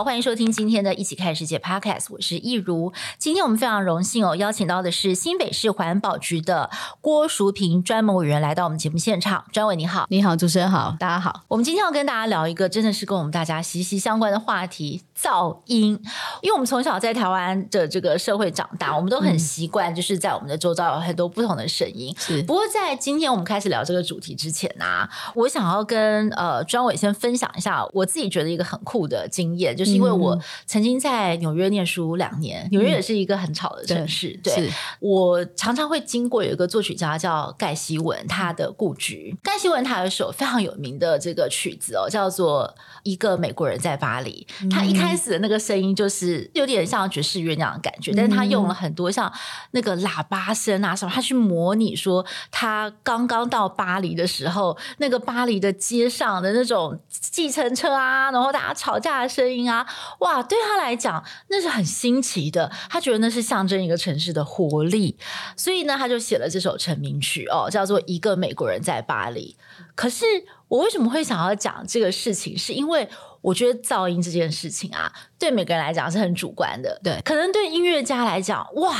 好，欢迎收听今天的《一起看世界》Podcast，我是易如。今天我们非常荣幸哦，邀请到的是新北市环保局的郭淑萍专门委员来到我们节目现场。专委你好，你好，主持人好，大家好。我们今天要跟大家聊一个真的是跟我们大家息息相关的话题——噪音。因为我们从小在台湾的这个社会长大，我们都很习惯，就是在我们的周遭有很多不同的声音。是、嗯。不过在今天我们开始聊这个主题之前呢、啊，我想要跟呃庄伟先分享一下我自己觉得一个很酷的经验。就是因为我曾经在纽约念书两年，纽约也是一个很吵的城市。对我常常会经过有一个作曲家叫盖希文，他的故居。盖希文他有一首非常有名的这个曲子哦，叫做《一个美国人在巴黎》。他一开始的那个声音就是有点像爵士乐那样的感觉，但是他用了很多像那个喇叭声啊什么，他去模拟说他刚刚到巴黎的时候，那个巴黎的街上的那种计程车啊，然后大家吵架的声音。啊，哇！对他来讲，那是很新奇的。他觉得那是象征一个城市的活力，所以呢，他就写了这首成名曲哦，叫做《一个美国人在巴黎》。可是，我为什么会想要讲这个事情？是因为我觉得噪音这件事情啊，对每个人来讲是很主观的。对，可能对音乐家来讲，哇，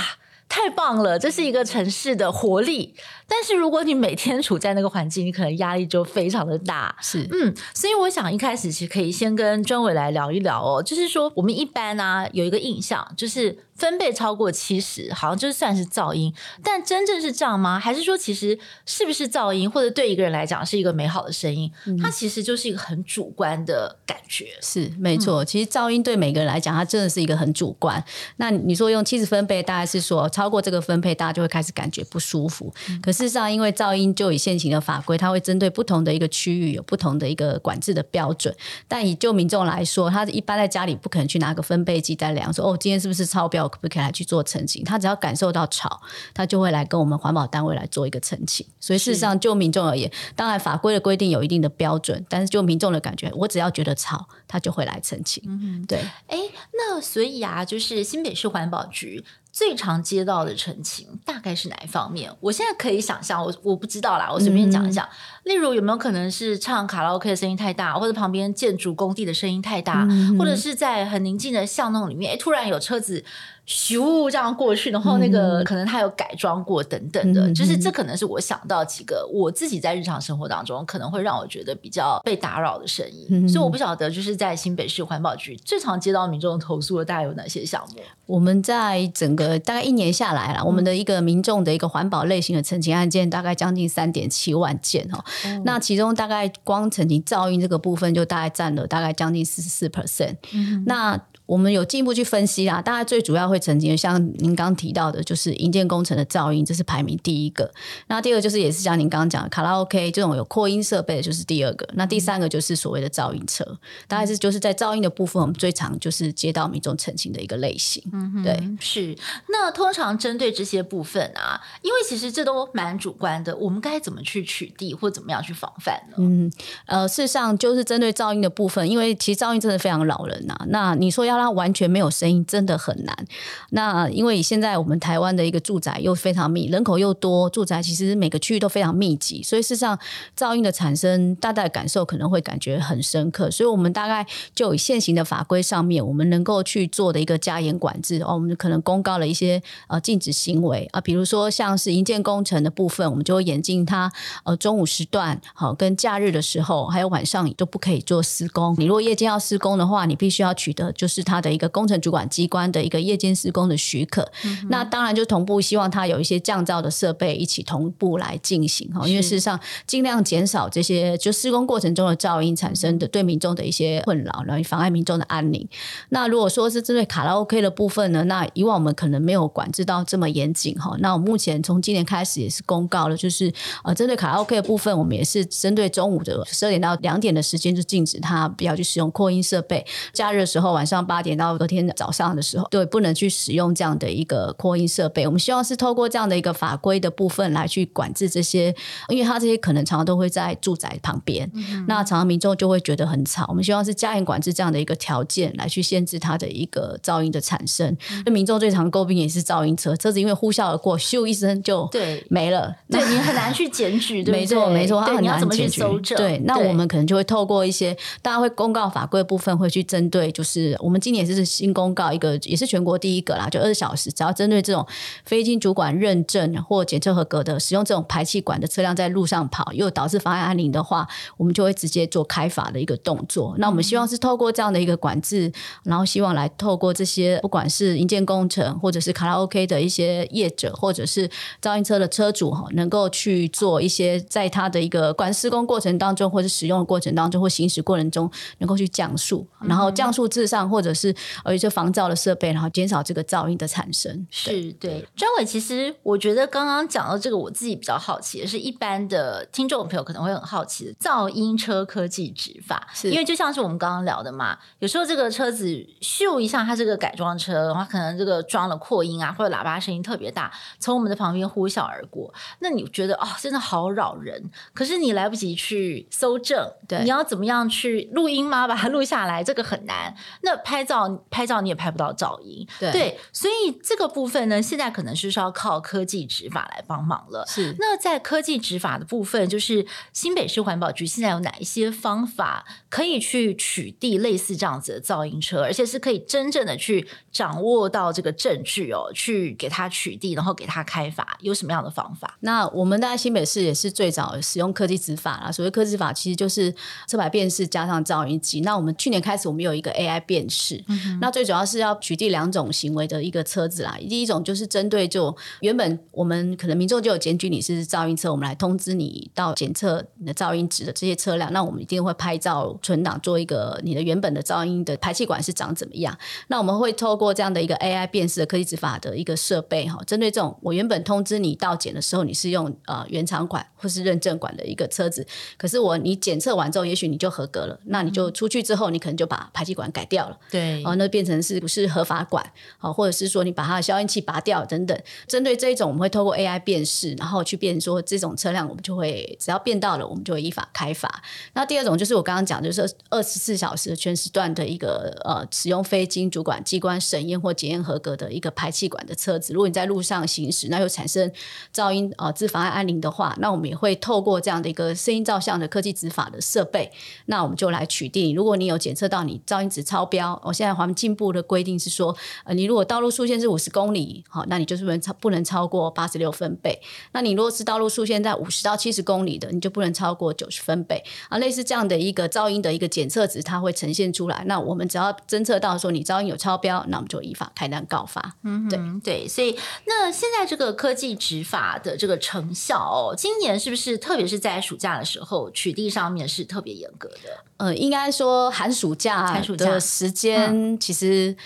太棒了，这是一个城市的活力。但是如果你每天处在那个环境，你可能压力就非常的大。是，嗯，所以我想一开始其实可以先跟专委来聊一聊哦，就是说我们一般呢、啊、有一个印象，就是分贝超过七十，好像就算是噪音。但真正是这样吗？还是说其实是不是噪音，或者对一个人来讲是一个美好的声音，嗯、它其实就是一个很主观的感觉。是，没错。其实噪音对每个人来讲，它真的是一个很主观。那你说用七十分贝，大概是说超过这个分贝，大家就会开始感觉不舒服。嗯、可是。事实上，因为噪音就以现行的法规，它会针对不同的一个区域有不同的一个管制的标准。但以就民众来说，他一般在家里不可能去拿个分贝计在量，说哦，今天是不是超标，可不可以来去做澄清？他只要感受到吵，他就会来跟我们环保单位来做一个澄清。所以事实上，就民众而言，当然法规的规定有一定的标准，但是就民众的感觉，我只要觉得吵，他就会来澄清。嗯哼，对。哎，那所以啊，就是新北市环保局。最常接到的陈情大概是哪一方面？我现在可以想象，我我不知道啦，我随便讲一讲。嗯、例如有没有可能是唱卡拉 OK 的声音太大，或者旁边建筑工地的声音太大，嗯、或者是在很宁静的巷弄里面，哎，突然有车子。咻，这样过去，然后那个可能他有改装过等等的，嗯、就是这可能是我想到几个我自己在日常生活当中可能会让我觉得比较被打扰的声音。嗯、所以我不晓得就是在新北市环保局最常接到民众投诉的大概有哪些项目？我们在整个大概一年下来了，我们的一个民众的一个环保类型的陈情案件大概将近三点七万件哈。嗯、那其中大概光成绩噪音这个部分就大概占了大概将近四十四 percent。嗯、那我们有进一步去分析啦，大概最主要会曾经像您刚提到的，就是营建工程的噪音，这是排名第一个。那第二个就是也是像您刚刚讲的卡拉 OK 这种有扩音设备的，就是第二个。那第三个就是所谓的噪音车，大概是就是在噪音的部分，我们最常就是接到民众澄清的一个类型。嗯哼，对，是。那通常针对这些部分啊，因为其实这都蛮主观的，我们该怎么去取缔或怎么样去防范呢？嗯，呃，事实上就是针对噪音的部分，因为其实噪音真的非常扰人呐、啊。那你说要它完全没有声音，真的很难。那因为现在我们台湾的一个住宅又非常密，人口又多，住宅其实每个区域都非常密集，所以事实上噪音的产生，大家感受可能会感觉很深刻。所以我们大概就以现行的法规上面，我们能够去做的一个加严管制哦，我们可能公告了一些呃禁止行为啊，比如说像是营建工程的部分，我们就会严禁它呃中午时段好跟假日的时候，还有晚上都不可以做施工。你如果夜间要施工的话，你必须要取得就是它的一个。工程主管机关的一个夜间施工的许可，嗯、那当然就同步希望它有一些降噪的设备一起同步来进行哈，因为事实上尽量减少这些就施工过程中的噪音产生的对民众的一些困扰，然后妨碍民众的安宁。那如果说是针对卡拉 OK 的部分呢，那以往我们可能没有管制到这么严谨哈。那我目前从今年开始也是公告了，就是呃，针对卡拉 OK 的部分，我们也是针对中午的十二点到两点的时间就禁止他不要去使用扩音设备。假日的时候晚上八点到隔天早上的时候，对，不能去使用这样的一个扩音设备。我们希望是透过这样的一个法规的部分来去管制这些，因为它这些可能常常都会在住宅旁边，嗯、那常常民众就会觉得很吵。我们希望是加严管制这样的一个条件来去限制它的一个噪音的产生。那、嗯、民众最常诟病也是噪音车，车子因为呼啸而过，咻一声就对没了。对，你很难去检举，对，没错没错，它很难检举。对，那我们可能就会透过一些大家会公告法规的部分，会去针对，就是我们今年也是新公告一个，也是全国第一个啦，就二十小时，只要针对这种非经主管认证或检测合格的使用这种排气管的车辆在路上跑，又导致妨碍安宁的话，我们就会直接做开罚的一个动作。那我们希望是透过这样的一个管制，然后希望来透过这些不管是营建工程，或者是卡拉 OK 的一些业者，或者是噪音车的车主哈，能够去做一些在他的一个管施工过程当中，或者使用过程当中，或行驶过程中，能够去降速，然后降速至上，或者是呃一些防噪的设备，然后减少这个噪音的产生。是对，专委，其实我觉得刚刚讲到这个，我自己比较好奇的是，一般的听众朋友可能会很好奇的噪音车科技执法，是。因为就像是我们刚刚聊的嘛，有时候这个车子咻一下，它这个改装车，然后可能这个装了扩音啊，或者喇叭声音特别大，从我们的旁边呼啸而过，那你觉得哦，真的好扰人，可是你来不及去搜证，对，你要怎么样去录音吗？把它录下来，这个很难。那拍照拍照你也拍不到噪音，对，对，所以这个部分呢，现在可能是需要靠科技执法来帮忙了。是，那在科技执法的部分，就是新北市环保局现在有哪一些方法可以去取缔类似这样子的噪音车，而且是可以真正的去掌握到这个证据哦，去给它取缔，然后给它开罚，有什么样的方法？那我们在新北市也是最早使用科技执法啦。所谓科技执法，其实就是车牌辨识加上噪音机。那我们去年开始，我们有一个 AI 辨识，嗯、那最主要是要取缔两种行为的一个车子啦。第一种就是针对就原本我们可能民众就有检举你是噪音车，我们来通知你到检测你的噪音值的这些车辆，那我们一定会拍照存档，做一个你的原本的噪音的排气管是长怎么样。那我们会透过这样的一个 AI 辨识的科技执法的一个设备哈，针对这种我原本通知你到检的时候，你是用呃原厂管或是认证管的一个车子，可是我你检测完之后，也许你就合格了，那你就出去之后，你可能就把排气管改掉了，对，哦，那变成是不是合法管，好，或者是说你把它的消音器拔掉等等。针对这一种，我们会透过 AI 辨识，然后去辨说这种车辆，我们就会只要辨到了，我们就会依法开罚。那第二种就是我刚刚讲，就是二十四小时全时段的一个呃使用非经主管机关审验或检验合格的一个排气管的车子，如果你在路上行驶，那又产生噪音呃致妨碍安宁的话，那我们也会透过这样的一个声音照相的科技执法的设备，那我们就来取缔。如果你有检测到你噪音值超标，哦、现在环境部的规定是说，呃，你如果道路速限是五十公里，好、哦，那你就是不能超不能超过八十六分贝。那你如果是道路速限在五十到七十公里的，你就不能超过九十分贝。啊，类似这样的一个噪音的一个检测值，它会呈现出来。那我们只要侦测到说你噪音有超标，那我们就依法开单告发。嗯，对对。所以那现在这个科技执法的这个成效哦，今年是不是特别是在暑假的时候取缔上面是特别严格的？呃，应该说寒暑假的时间其实。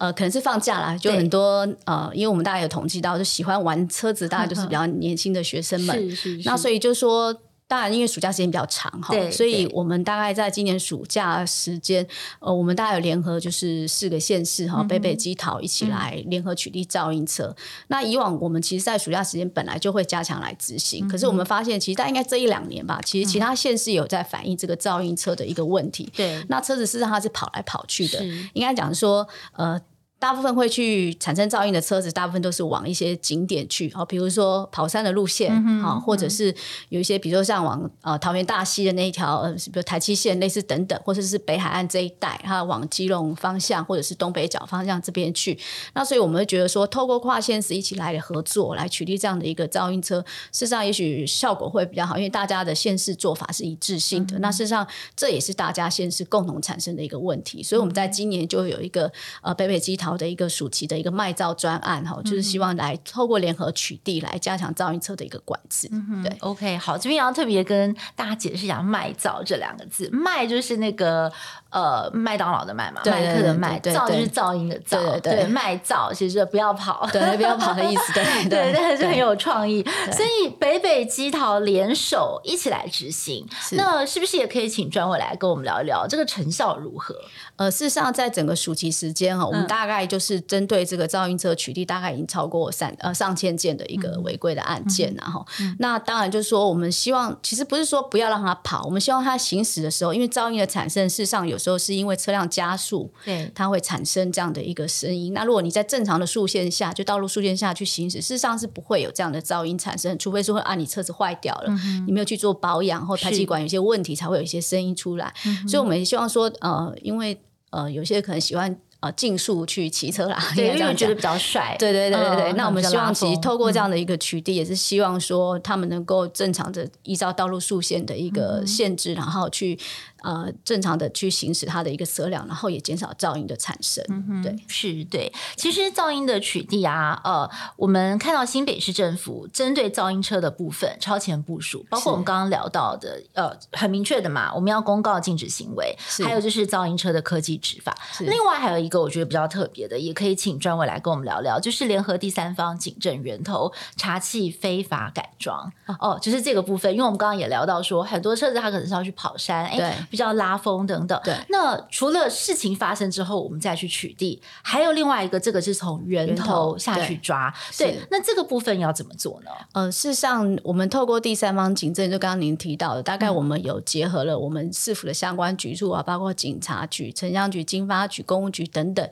呃，可能是放假啦，就很多呃，因为我们大家有统计到，就喜欢玩车子，大家就是比较年轻的学生们。是是是。那所以就说，当然因为暑假时间比较长哈，所以我们大概在今年暑假时间，呃，我们大概有联合就是四个县市哈，北北基桃一起来联合取缔噪音车。嗯、那以往我们其实，在暑假时间本来就会加强来执行，嗯、可是我们发现，其实大概应该这一两年吧，其实其他县市有在反映这个噪音车的一个问题。对、嗯，那车子事实上它是跑来跑去的，应该讲说呃。大部分会去产生噪音的车子，大部分都是往一些景点去，哦，比如说跑山的路线，好、嗯，或者是有一些，比如说像往呃桃园大溪的那一条，呃，比如台七线类似等等，或者是北海岸这一带，哈往基隆方向或者是东北角方向这边去。那所以我们会觉得说，透过跨县市一起来合作，来取缔这样的一个噪音车，事实上也许效果会比较好，因为大家的县市做法是一致性的。嗯、那事实上这也是大家县市共同产生的一个问题，所以我们在今年就有一个呃北北基桃。朝的一个暑期的一个卖造专案哈，就是希望来透过联合取缔来加强噪音车的一个管制。嗯、对，OK，好，这边要特别跟大家解释一下“卖造”这两个字，“卖”就是那个呃麦当劳的麦嘛，麦克的麦，噪就是噪音的噪，对，对，对，卖造其实不要跑，对，不要跑的意思，对 对，对，但是很有创意，所以北北基桃联手一起来执行，那是不是也可以请专委来跟我们聊一聊这个成效如何？呃，事实上，在整个暑期时间哈，我们大概就是针对这个噪音车取缔，大概已经超过三呃上千件的一个违规的案件，然后、嗯嗯，那当然就是说，我们希望其实不是说不要让它跑，我们希望它行驶的时候，因为噪音的产生，事实上有时候是因为车辆加速，对，它会产生这样的一个声音。那如果你在正常的速线下，就道路速线下去行驶，事实上是不会有这样的噪音产生，除非说啊，你车子坏掉了、嗯，你没有去做保养或排气管有些问题，才会有一些声音出来。所以我们也希望说，呃，因为呃，有些可能喜欢呃竞速去骑车啦，对，因为我觉得比较帅。对对对对对。嗯、那我们希望其实透过这样的一个取缔、嗯，也是希望说他们能够正常的依照道路速限的一个限制，嗯、然后去。呃，正常的去行驶它的一个车辆，然后也减少噪音的产生。嗯、对，是，对。其实噪音的取缔啊，呃，我们看到新北市政府针对噪音车的部分超前部署，包括我们刚刚聊到的，呃，很明确的嘛，我们要公告禁止行为，还有就是噪音车的科技执法。另外还有一个我觉得比较特别的，也可以请专委来跟我们聊聊，就是联合第三方警政源头查缉非法改装。哦，就是这个部分，因为我们刚刚也聊到说，很多车子它可能是要去跑山，哎，对。比较拉风等等，对。那除了事情发生之后，我们再去取缔，还有另外一个，这个是从源头下去抓。对，对，那这个部分要怎么做呢？呃，事实上，我们透过第三方警政，就刚刚您提到的，大概我们有结合了我们市府的相关局处啊，包括警察局、城乡局、经发局、公务局等等等。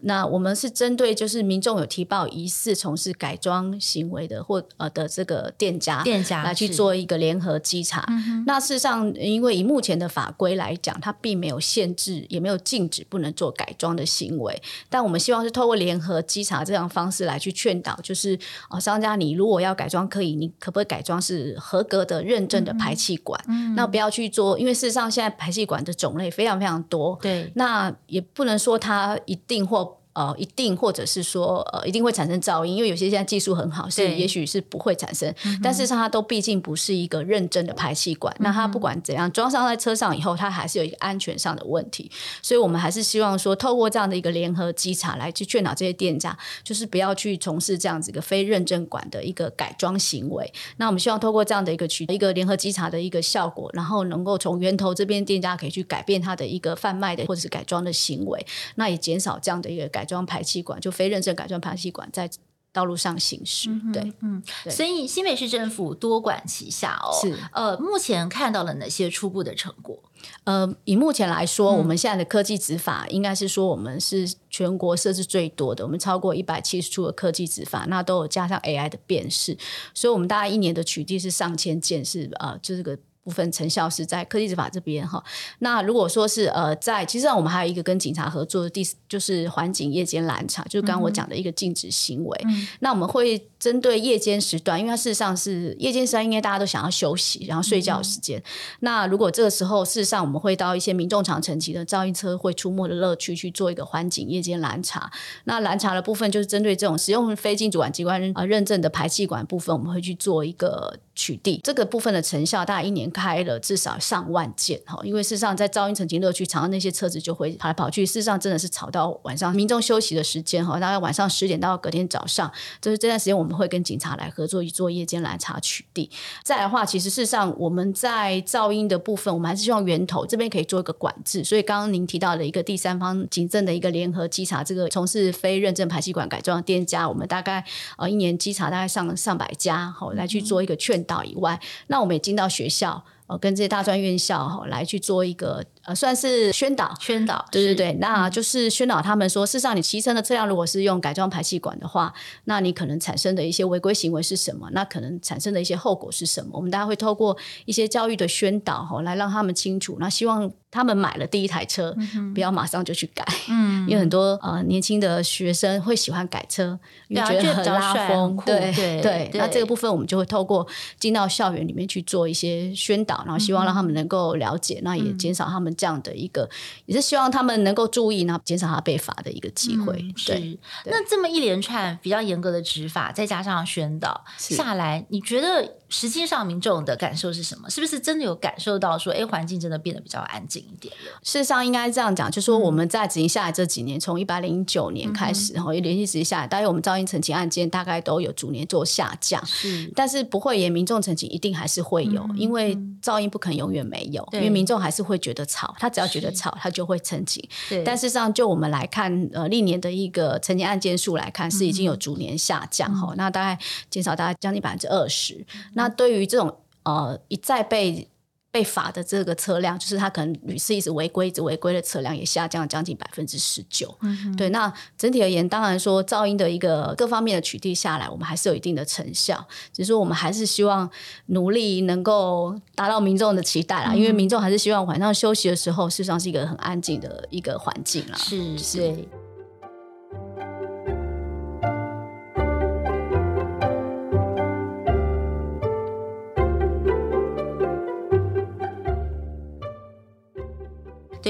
那我们是针对就是民众有提报疑似从事改装行为的或呃的这个店家，店家来去做一个联合稽查。那事实上，因为以目前的法规来讲，它并没有限制，也没有禁止不能做改装的行为。但我们希望是透过联合稽查这样方式来去劝导，就是啊，商家你如果要改装，可以，你可不可以改装是合格的、认证的排气管？嗯，那不要去做，因为事实上现在排气管的种类非常非常多。对，那也不能说它一定或。呃，一定或者是说，呃，一定会产生噪音，因为有些现在技术很好，是也许是不会产生。但是它都毕竟不是一个认证的排气管，嗯，那它不管怎样装上在车上以后，它还是有一个安全上的问题。所以我们还是希望说，透过这样的一个联合稽查来去劝导这些店家，就是不要去从事这样子一个非认证管的一个改装行为。那我们希望透过这样的一个取一个联合稽查的一个效果，然后能够从源头这边店家可以去改变它的一个贩卖的或者是改装的行为，那也减少这样的一个改。改装排气管就非认证改装排气管在道路上行驶，嗯，对，嗯，所以新北市政府多管齐下哦。是，呃，目前看到了哪些初步的成果？呃，以目前来说，嗯，我们现在的科技执法应该是说，我们是全国设置最多的，我们超过一百七十处的科技执法，那都有加上 AI 的辨识，所以我们大概一年的取缔是上千件，是呃，就是个。部分成效是在科技执法这边哈，那如果说是呃在，其实上我们还有一个跟警察合作的第就是环警夜间拦查，就是刚刚我讲的一个禁止行为，嗯、那我们会。针对夜间时段，因为它事实上是夜间时段，应该大家都想要休息，然后睡觉时间。嗯、那如果这个时候，事实上我们会到一些民众常乘骑的噪音车会出没的乐区去做一个环警夜间拦查。那拦查的部分就是针对这种使用非经主管机关认认证的排气管部分，我们会去做一个取缔。这个部分的成效，大概一年开了至少上万件哈。因为事实上在噪音乘骑乐区，常常那些车子就会跑来跑去，事实上真的是吵到晚上民众休息的时间哈，大概晚上十点到隔天早上，就是这段时间我们。会跟警察来合作，去做夜间来查取缔。再来的话，其实事实上我们在噪音的部分，我们还是希望源头这边可以做一个管制。所以刚刚您提到的一个第三方警政的一个联合稽查，这个从事非认证排气管改装的店家，我们大概呃一年稽查大概上上百家，好来去做一个劝导以外，那我们也进到学校。跟这些大专院校哈来去做一个呃，算是宣导宣导，对对对，那就是宣导他们说，事实上你骑乘的车辆如果是用改装排气管的话，那你可能产生的一些违规行为是什么？那可能产生的一些后果是什么？我们大家会透过一些教育的宣导哈，来让他们清楚。那希望。他们买了第一台车，嗯、不要马上就去改，嗯、因为很多呃年轻的学生会喜欢改车，因为觉得很拉风。对对，对，那这个部分我们就会透过进到校园里面去做一些宣导，然后希望让他们能够了解，嗯、那也减少他们们这样的一个，也是希望他们能够注意，然后减少他被罚的一个机会。嗯、对是，那这么一连串比较严格的执法，再加上宣导下来，你觉得？实际上，民众的感受是什么？是不是真的有感受到说，哎，环境真的变得比较安静一点了？事实上，应该这样讲，就是说我们在执行下来这几年，从一百零九年开始，然后连续执行下来，大约我们噪音澄清案件大概都有逐年做下降。是，但是不会也民众澄清一定还是会有，嗯、因为噪音不可能永远没有，因为民众还是会觉得吵，他只要觉得吵，他就会澄清。对，但事实上，就我们来看，呃，历年的一个澄清案件数来看，是已经有逐年下降哈、嗯，那大概减少大概将近百分之二十。那对于这种呃，一再被被罚的这个车辆，就是他可能屡次一直违规、一直违规的车辆，也下降了将近百分之十九。对，那整体而言，当然说噪音的一个各方面的取缔下来，我们还是有一定的成效。只是说，我们还是希望努力能够达到民众的期待啦，嗯、因为民众还是希望晚上休息的时候，事实上是一个很安静的一个环境啦。是，是。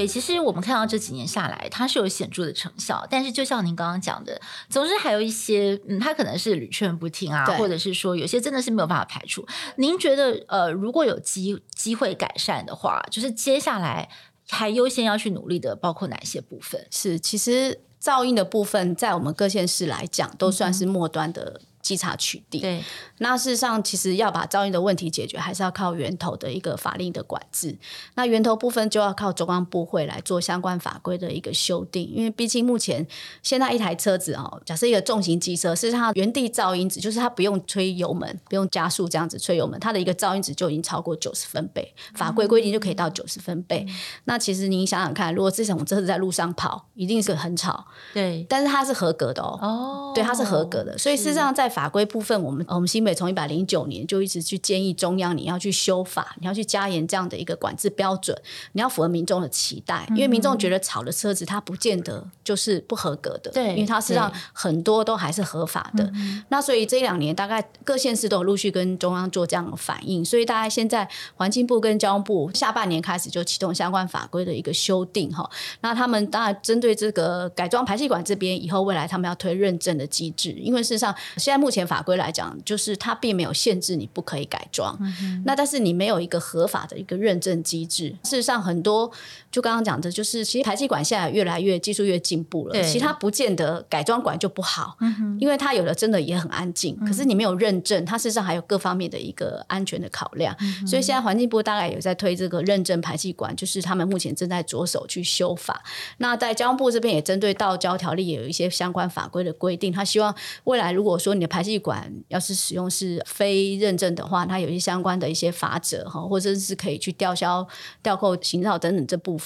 对，其实我们看到这几年下来，它是有显著的成效。但是，就像您刚刚讲的，总是还有一些，嗯，他可能是屡劝不听啊，或者是说有些真的是没有办法排除。您觉得，呃，如果有机机会改善的话，就是接下来还优先要去努力的，包括哪些部分？是，其实噪音的部分，在我们各县市来讲，都算是末端的。嗯稽查取缔，对，那事实上其实要把噪音的问题解决，还是要靠源头的一个法令的管制。那源头部分就要靠中央部会来做相关法规的一个修订，因为毕竟目前现在一台车子哦，假设一个重型机车，是它原地噪音值，就是它不用吹油门，不用加速这样子吹油门，它的一个噪音值就已经超过九十分贝，法规规定就可以到九十分贝。嗯。那其实您想想看，如果这种车子在路上跑，一定是很吵，对，但是它是合格的哦，哦，对，它是合格的，所以事实上在法规部分，我们我们新北从一百零九年就一直去建议中央，你要去修法，你要去加严这样的一个管制标准，你要符合民众的期待，因为民众觉得吵的车子，它不见得就是不合格的，对，因为它实际上很多都还是合法的。那所以这两年，大概各县市都有陆续跟中央做这样的反应，所以大概现在环境部跟交通部下半年开始就启动相关法规的一个修订哈。那他们当然针对这个改装排气管这边，以后未来他们要推认证的机制，因为事实上现在目前法规来讲，就是它并没有限制你不可以改装，嗯，那但是你没有一个合法的一个认证机制。事实上，很多就刚刚讲的，就是其实排气管现在越来越技术越进步了，其实它不见得改装管就不好，嗯，因为它有的真的也很安静，可是你没有认证，它事实上还有各方面的一个安全的考量。嗯，所以现在环境部大概有在推这个认证排气管，就是他们目前正在着手去修法。那在交通部这边也针对道交条例也有一些相关法规的规定，他希望未来如果说你的排气管要是使用是非认证的话，它有一些相关的一些法则哈，或者是可以去吊销、吊扣行照等等这部分。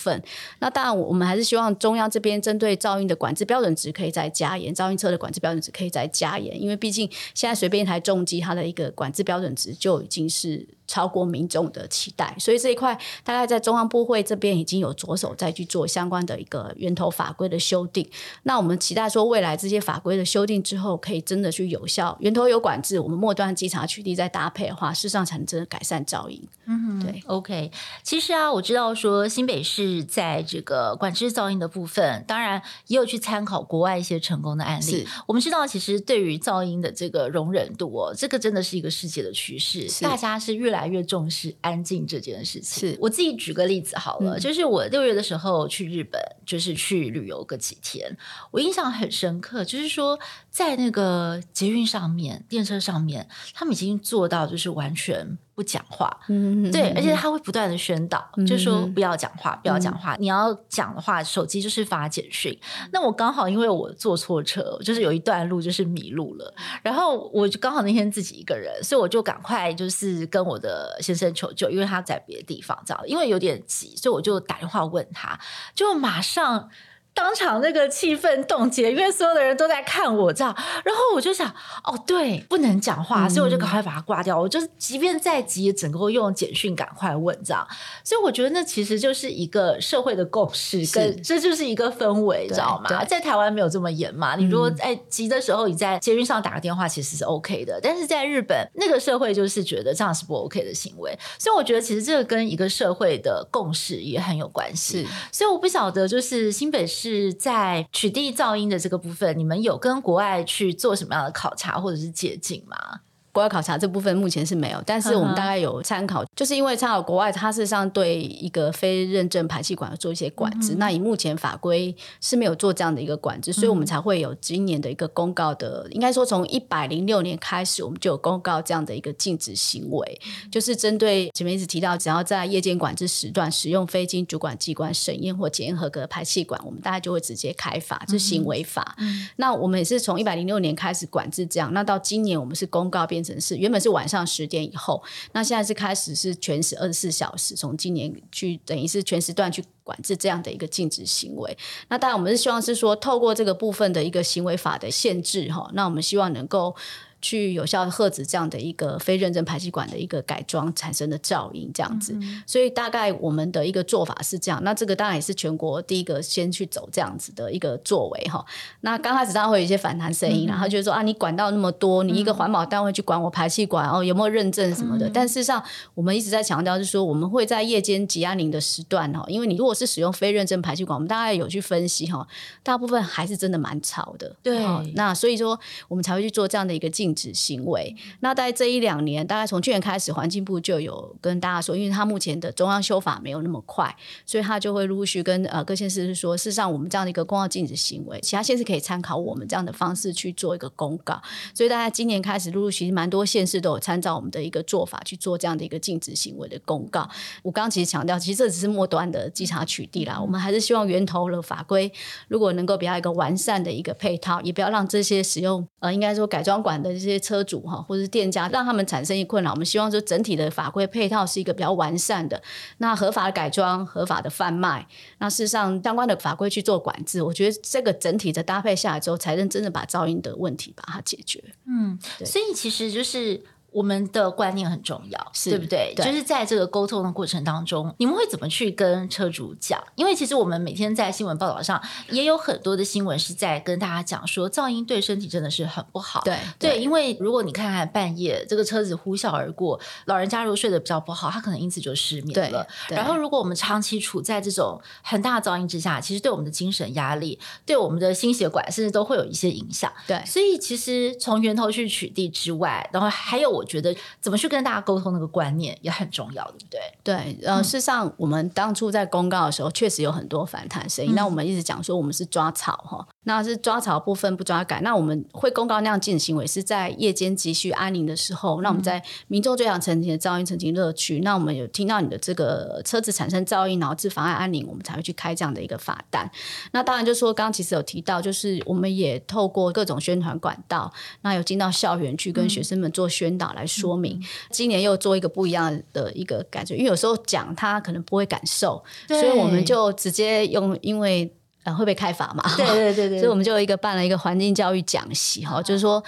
那当然，我们还是希望中央这边针对噪音的管制标准值可以再加严，噪音车的管制标准值可以再加严，因为毕竟现在随便一台重机，它的一个管制标准值就已经是。超过民众的期待，所以这一块大概在中央部会这边已经有着手再去做相关的一个源头法规的修订。那我们期待说，未来这些法规的修订之后，可以真的去有效源头有管制，我们末端稽查取缔再搭配的话，事实上才能真的改善噪音。嗯，对，OK。其实啊，我知道说新北市在这个管制噪音的部分，当然也有去参考国外一些成功的案例。我们知道，其实对于噪音的这个容忍度哦，这个真的是一个世界的趋势，大家是越来越来越重视安静这件事情。是我自己举个例子好了，嗯、就是我六月的时候去日本，就是去旅游个几天，我印象很深刻，就是说在那个捷运上面、电车上面，他们已经做到就是完全。不讲话，嗯，对，而且他会不断的宣导，嗯，就说不要讲话，不要讲话，嗯。你要讲的话，手机就是发简讯。那我刚好因为我坐错车，就是有一段路就是迷路了，然后我就刚好那天自己一个人，所以我就赶快就是跟我的先生求救，因为他在别的地方，知道，因为有点急，所以我就打电话问他，就马上。当场那个气氛冻结，因为所有的人都在看我这样，然后我就想，哦，对，不能讲话，所以我就赶快把它挂掉。嗯、我就是即便再急，也整个用简讯赶快问这样。所以我觉得那其实就是一个社会的共识，跟这就是一个氛围，知道吗？在台湾没有这么严嘛。你如果在急的时候，你在捷运上打个电话，其实是 OK 的。但是在日本，那个社会就是觉得这样是不 OK 的行为。所以我觉得其实这个跟一个社会的共识也很有关系。是，所以我不晓得，就是新北市。是在取缔噪音的这个部分，你们有跟国外去做什么样的考察或者是解禁吗？国外考察这部分目前是没有，但是我们大概有参考，就是因为参考国外，它事实上对一个非认证排气管做一些管制。嗯、那以目前法规是没有做这样的一个管制，所以我们才会有今年的一个公告的。嗯、应该说从一百零六年开始，我们就有公告这样的一个禁止行为，嗯、就是针对前面一直提到，只要在夜间管制时段使用非经主管机关审验或检验合格的排气管，我们大概就会直接开罚，这、就是行为法。嗯、那我们也是从一百零六年开始管制这样，那到今年我们是公告变。是原本是晚上十点以后，那现在是开始是全时二十四小时，从今年去等于是全时段去管制这样的一个禁止行为。那当然我们是希望是说透过这个部分的一个行为法的限制哈，那我们希望能够。去有效的遏止这样的一个非认证排气管的一个改装产生的噪音，这样子，嗯、所以大概我们的一个做法是这样。那这个当然也是全国第一个先去走这样子的一个作为哈。那刚开始当然会有一些反弹声音，嗯、然后就是说啊，你管道那么多，你一个环保单位去管我排气管哦，有没有认证什么的？嗯、但事实上，我们一直在强调就是说，我们会在夜间极安宁的时段哈，因为你如果是使用非认证排气管，我们大概有去分析哈，大部分还是真的蛮吵的。对，那所以说我们才会去做这样的一个禁止行为。那在这一两年，大概从去年开始，环境部就有跟大家说，因为他目前的中央修法没有那么快，所以他就会陆续跟呃各县市说，事实上我们这样的一个公告禁止行为，其他县市可以参考我们这样的方式去做一个公告。所以大家今年开始陆陆续续蛮多县市都有参照我们的一个做法去做这样的一个禁止行为的公告。我刚刚其实强调，其实这只是末端的稽查取缔啦，我们还是希望源头的法规如果能够比较一个完善的一个配套，也不要让这些使用呃应该说改装管的这些车主哈，或者是店家，让他们产生一困扰。我们希望说整体的法规配套是一个比较完善的。那合法的改装、合法的贩卖，那事实上相关的法规去做管制，我觉得这个整体的搭配下来之后，才能真的把噪音的问题把它解决。嗯，对所以其实就是。我们的观念很重要，是对不对？对，就是在这个沟通的过程当中，你们会怎么去跟车主讲？因为其实我们每天在新闻报道上也有很多的新闻是在跟大家讲说，噪音对身体真的是很不好。对对，对，因为如果你看看半夜这个车子呼啸而过，老人家如果睡得比较不好，他可能因此就失眠了。然后，如果我们长期处在这种很大的噪音之下，其实对我们的精神压力、对我们的心血管，甚至都会有一些影响。对，所以其实从源头去取缔之外，然后还有我。觉得怎么去跟大家沟通那个观念也很重要，对不对？对，呃，事实上，我们当初在公告的时候，确实有很多反弹声音。嗯、那我们一直讲说，我们是抓草哈。那是抓草部分不抓改，那我们会公告那样禁止行为是在夜间急需安宁的时候。那我们在民众最想澄清的噪音澄清乐趣，那我们有听到你的这个车子产生噪音，然后致妨碍安宁，我们才会去开这样的一个罚单。那当然就是说，刚刚其实有提到，就是我们也透过各种宣传管道，那有进到校园去跟学生们做宣导来说明。嗯、今年又做一个不一样的一个感觉，因为有时候讲他可能不会感受，所以我们就直接用，因为。呃，会被开罚嘛？对对对对，所以我们就有一个办了一个环境教育讲习哈，就是说。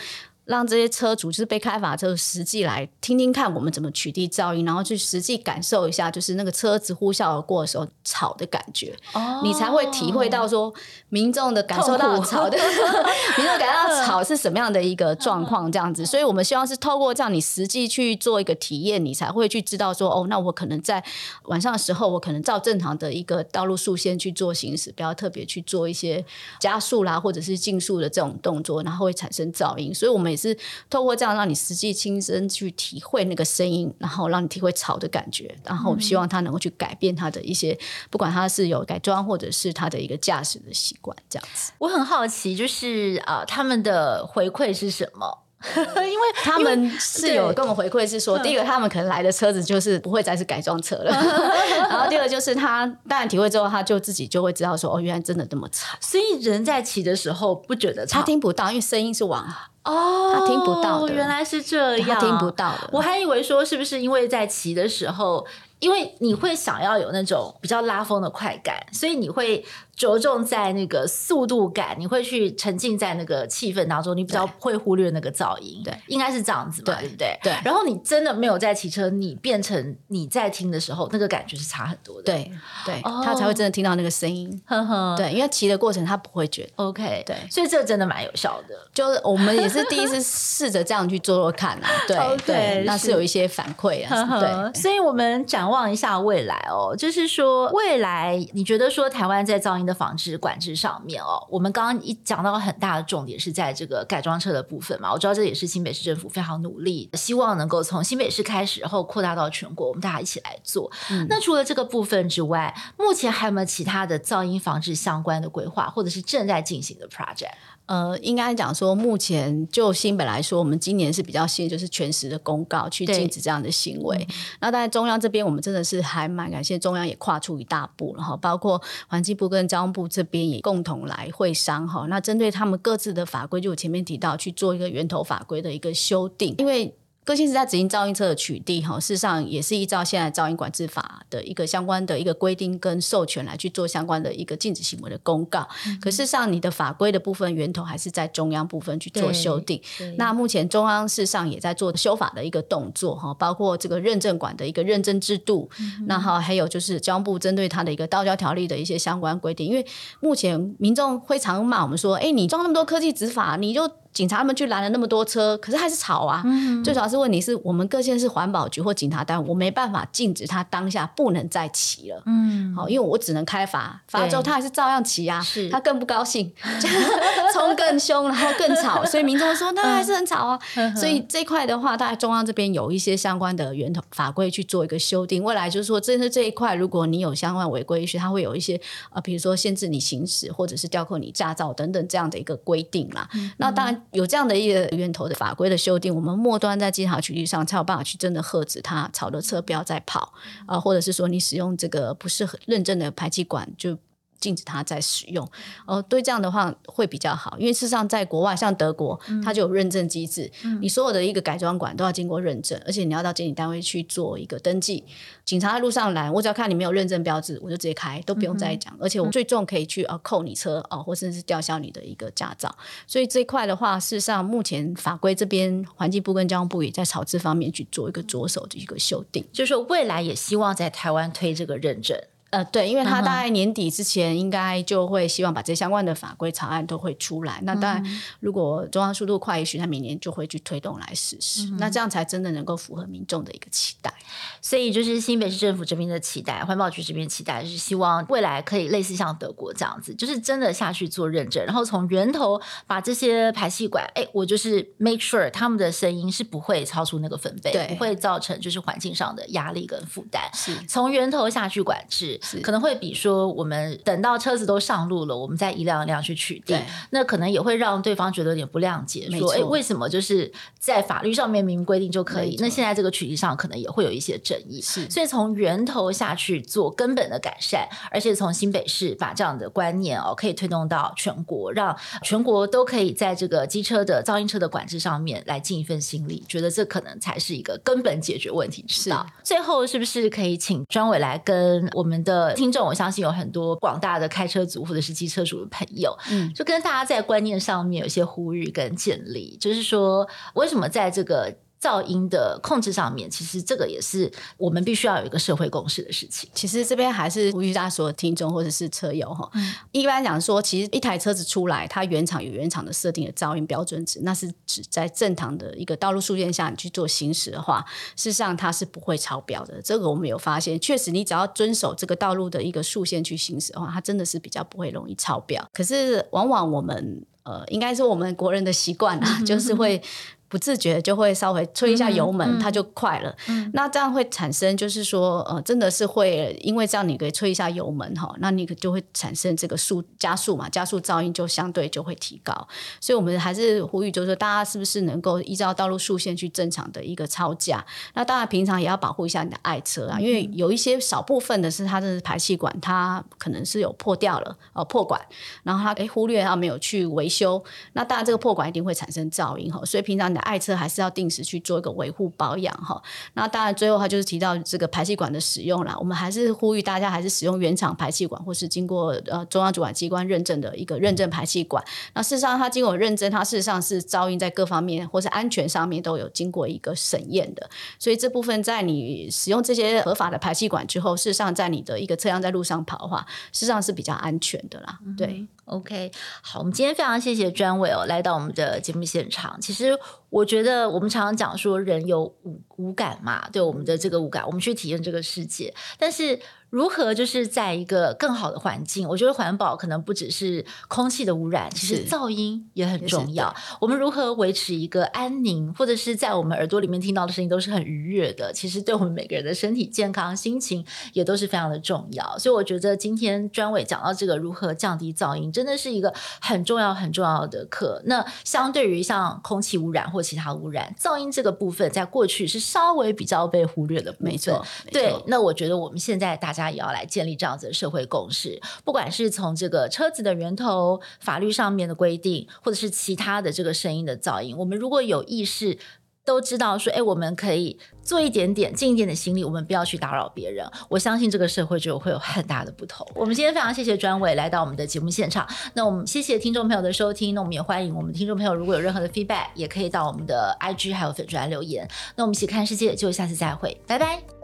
让这些车主就是被开罚车，实际来听听看我们怎么取缔噪音，然后去实际感受一下，就是那个车子呼啸而过的时候吵的感觉，哦、你才会体会到说民众的感受到吵的，民众感受到吵是什么样的一个状况这样子。所以我们希望是透过这样，你实际去做一个体验，你才会去知道说，哦，那我可能在晚上的时候，我可能照正常的一个道路速线去做行驶，不要特别去做一些加速啦，或者是竞速的这种动作，然后会产生噪音。所以我们。是透过这样让你实际亲身去体会那个声音，然后让你体会吵的感觉，然后希望他能够去改变他的一些，不管他是有改装或者是他的一个驾驶的习惯，这样子。我很好奇，就是啊、呃，他们的回馈是什么？因为 他们是有跟我们回馈是说，第一个他们可能来的车子就是不会再是改装车了，然后第二个就是他当然体会之后，他就自己就会知道说，哦，原来真的这么吵。所以人在骑的时候不觉得吵，他听不到，因为声音是往。哦，他听不到的，原来是这样，他听不到的。我还以为说是不是因为在骑的时候，因为你会想要有那种比较拉风的快感，所以你会着重在那个速度感，你会去沉浸在那个气氛当中，你比较会忽略那个噪音。对，应该是这样子嘛，对不对？对。然后你真的没有在骑车，你变成你在听的时候，那个感觉是差很多的。对对，他才会真的听到那个声音。呵呵。对，因为骑的过程他不会觉得。OK。对，所以这真的蛮有效的。就是我们也是第一次试着这样去做做看啊。对对，那是有一些反馈啊。对，所以我们展望一下未来哦，就是说未来你觉得说台湾在噪音的防治管制上面哦，我们刚刚一讲到很大的重点是在这个改装车的部分嘛。我知道这也是新北市政府非常努力，希望能够从新北市开始，然后扩大到全国，我们大家一起来做。嗯、那除了这个部分之外，目前还有没有其他的噪音防治相关的规划，或者是正在进行的 project？呃，应该讲说，目前就新北来说，我们今年是比较新，就是全时的公告去禁止这样的行为。那在中央这边，我们真的是还蛮感谢中央也跨出一大步，了哈包括环境部跟交通部这边也共同来会商哈。那针对他们各自的法规，就我前面提到去做一个源头法规的一个修订，因为。各县市在执行噪音车的取缔，哈，事实上也是依照现在噪音管制法的一个相关的一个规定跟授权来去做相关的一个禁止行为的公告。嗯、可事实上，你的法规的部分源头还是在中央部分去做修订。那目前中央事实上也在做修法的一个动作，哈，包括这个认证管的一个认证制度，嗯、那哈还有就是交通部针对它的一个道交条例的一些相关规定。因为目前民众会常骂我们说，哎、欸，你装那么多科技执法，你就。警察他们去拦了那么多车，可是还是吵啊。嗯、最主要是问题是我们各县市环保局或警察单位，我没办法禁止他当下不能再骑了。嗯，好，因为我只能开罚，罚了之后他还是照样骑啊。是，他更不高兴，冲更凶，然后更吵，所以民众说那还是很吵啊。嗯、所以这一块的话，大概中央这边有一些相关的源头法规去做一个修订。未来就是说，真的这一块，如果你有相关违规，也许他会有一些呃，比如说限制你行驶，或者是吊扣你驾照等等这样的一个规定啦。嗯、那当然。有这样的一个源头的法规的修订，我们末端在稽查取缔上才有办法去真的遏止它吵的车不要再跑啊、或者是说你使用这个不适合认证的排气管就。禁止它再使用，哦，对，这样的话会比较好，因为事实上在国外，像德国，它就有认证机制，嗯、你所有的一个改装管都要经过认证，而且你要到监理单位去做一个登记。警察在路上拦，我只要看你没有认证标志，我就直接开，都不用再讲。嗯、而且我最重可以去呃扣你车哦，或甚至是吊销你的一个驾照。所以这一块的话，事实上目前法规这边环境部跟交通部也在朝这方面去做一个着手的一个修订，就是说未来也希望在台湾推这个认证。呃，对，因为他大概年底之前应该就会希望把这相关的法规草案都会出来。嗯、那当然，如果中央速度快，也许他明年就会去推动来实施。嗯、那这样才真的能够符合民众的一个期待。所以，就是新北市政府这边的期待，环保局这边期待，就是希望未来可以类似像德国这样子，就是真的下去做认证，然后从源头把这些排气管，哎，我就是 make sure 他们的声音是不会超出那个分贝，不会造成就是环境上的压力跟负担。是从源头下去管制。是可能会比说我们等到车子都上路了，我们再一辆一辆去取缔，那可能也会让对方觉得有点不谅解，说哎错，为什么就是在法律上面明明规定就可以，那现在这个取缔上可能也会有一些争议。是，所以从源头下去做根本的改善，而且从新北市把这样的观念哦，可以推动到全国，让全国都可以在这个机车的噪音车的管制上面来尽一份心力，觉得这可能才是一个根本解决问题之道。最后是不是可以请专委来跟我们的听众，我相信有很多广大的开车族或者是机车主的朋友，嗯，就跟大家在观念上面有些呼吁跟建立，就是说为什么在这个。噪音的控制上面，其实这个也是我们必须要有一个社会共识的事情。其实这边还是呼吁大家所有听众或者是车友哈，嗯、一般讲说，其实一台车子出来，它原厂有原厂的设定的噪音标准值，那是指在正常的一个道路速限下你去做行驶的话，事实上它是不会超标的。这个我们有发现，确实你只要遵守这个道路的一个速限去行驶的话，它真的是比较不会容易超标。可是往往我们呃，应该是我们国人的习惯啊，就是会。不自觉就会稍微吹一下油门，它就快了。嗯、那这样会产生，就是说，呃，真的是会因为这样，你可以吹一下油门哈，那你就会产生这个速加速嘛，加速噪音就相对就会提高。所以我们还是呼吁，就是说大家是不是能够依照道路速限去正常的一个超驾？那当然平常也要保护一下你的爱车啊，嗯、因为有一些少部分的是它的排气管，它可能是有破掉了哦、呃，破管，然后它诶忽略它没有去维修，那当然这个破管一定会产生噪音哈，所以平常。的爱车还是要定时去做一个维护保养哈。那当然最后他就是提到这个排气管的使用啦，我们还是呼吁大家还是使用原厂排气管，或是经过呃中央主管机关认证的一个认证排气管。那事实上它经过认证，它事实上是噪音在各方面或是安全上面都有经过一个审验的。所以这部分在你使用这些合法的排气管之后，事实上在你的一个车辆在路上跑的话，事实上是比较安全的啦。嗯、对。OK，好，我们今天非常谢谢专伟哦，来到我们的节目现场。其实我觉得我们常常讲说人有五五感嘛，对我们的这个五感，我们去体验这个世界，但是。如何就是在一个更好的环境？我觉得环保可能不只是空气的污染，其实噪音也很重要。我们如何维持一个安宁，或者是在我们耳朵里面听到的声音都是很愉悦的？其实对我们每个人的身体健康、心情也都是非常的重要。所以我觉得今天专委讲到这个如何降低噪音，真的是一个很重要、很重要的课。那相对于像空气污染或其他污染，噪音这个部分在过去是稍微比较被忽略的部分。没错，对。那我觉得我们现在大。家也要来建立这样子的社会共识，不管是从这个车子的源头、法律上面的规定，或者是其他的这个声音的噪音，我们如果有意识，都知道说，哎，我们可以做一点点，尽一点点心力，我们不要去打扰别人。我相信这个社会就会有很大的不同。我们今天非常谢谢专伟来到我们的节目现场，那我们谢谢听众朋友的收听，那我们也欢迎我们听众朋友如果有任何的 feedback，也可以到我们的 IG 还有粉专留言。那我们一起看世界，就下次再会，拜拜。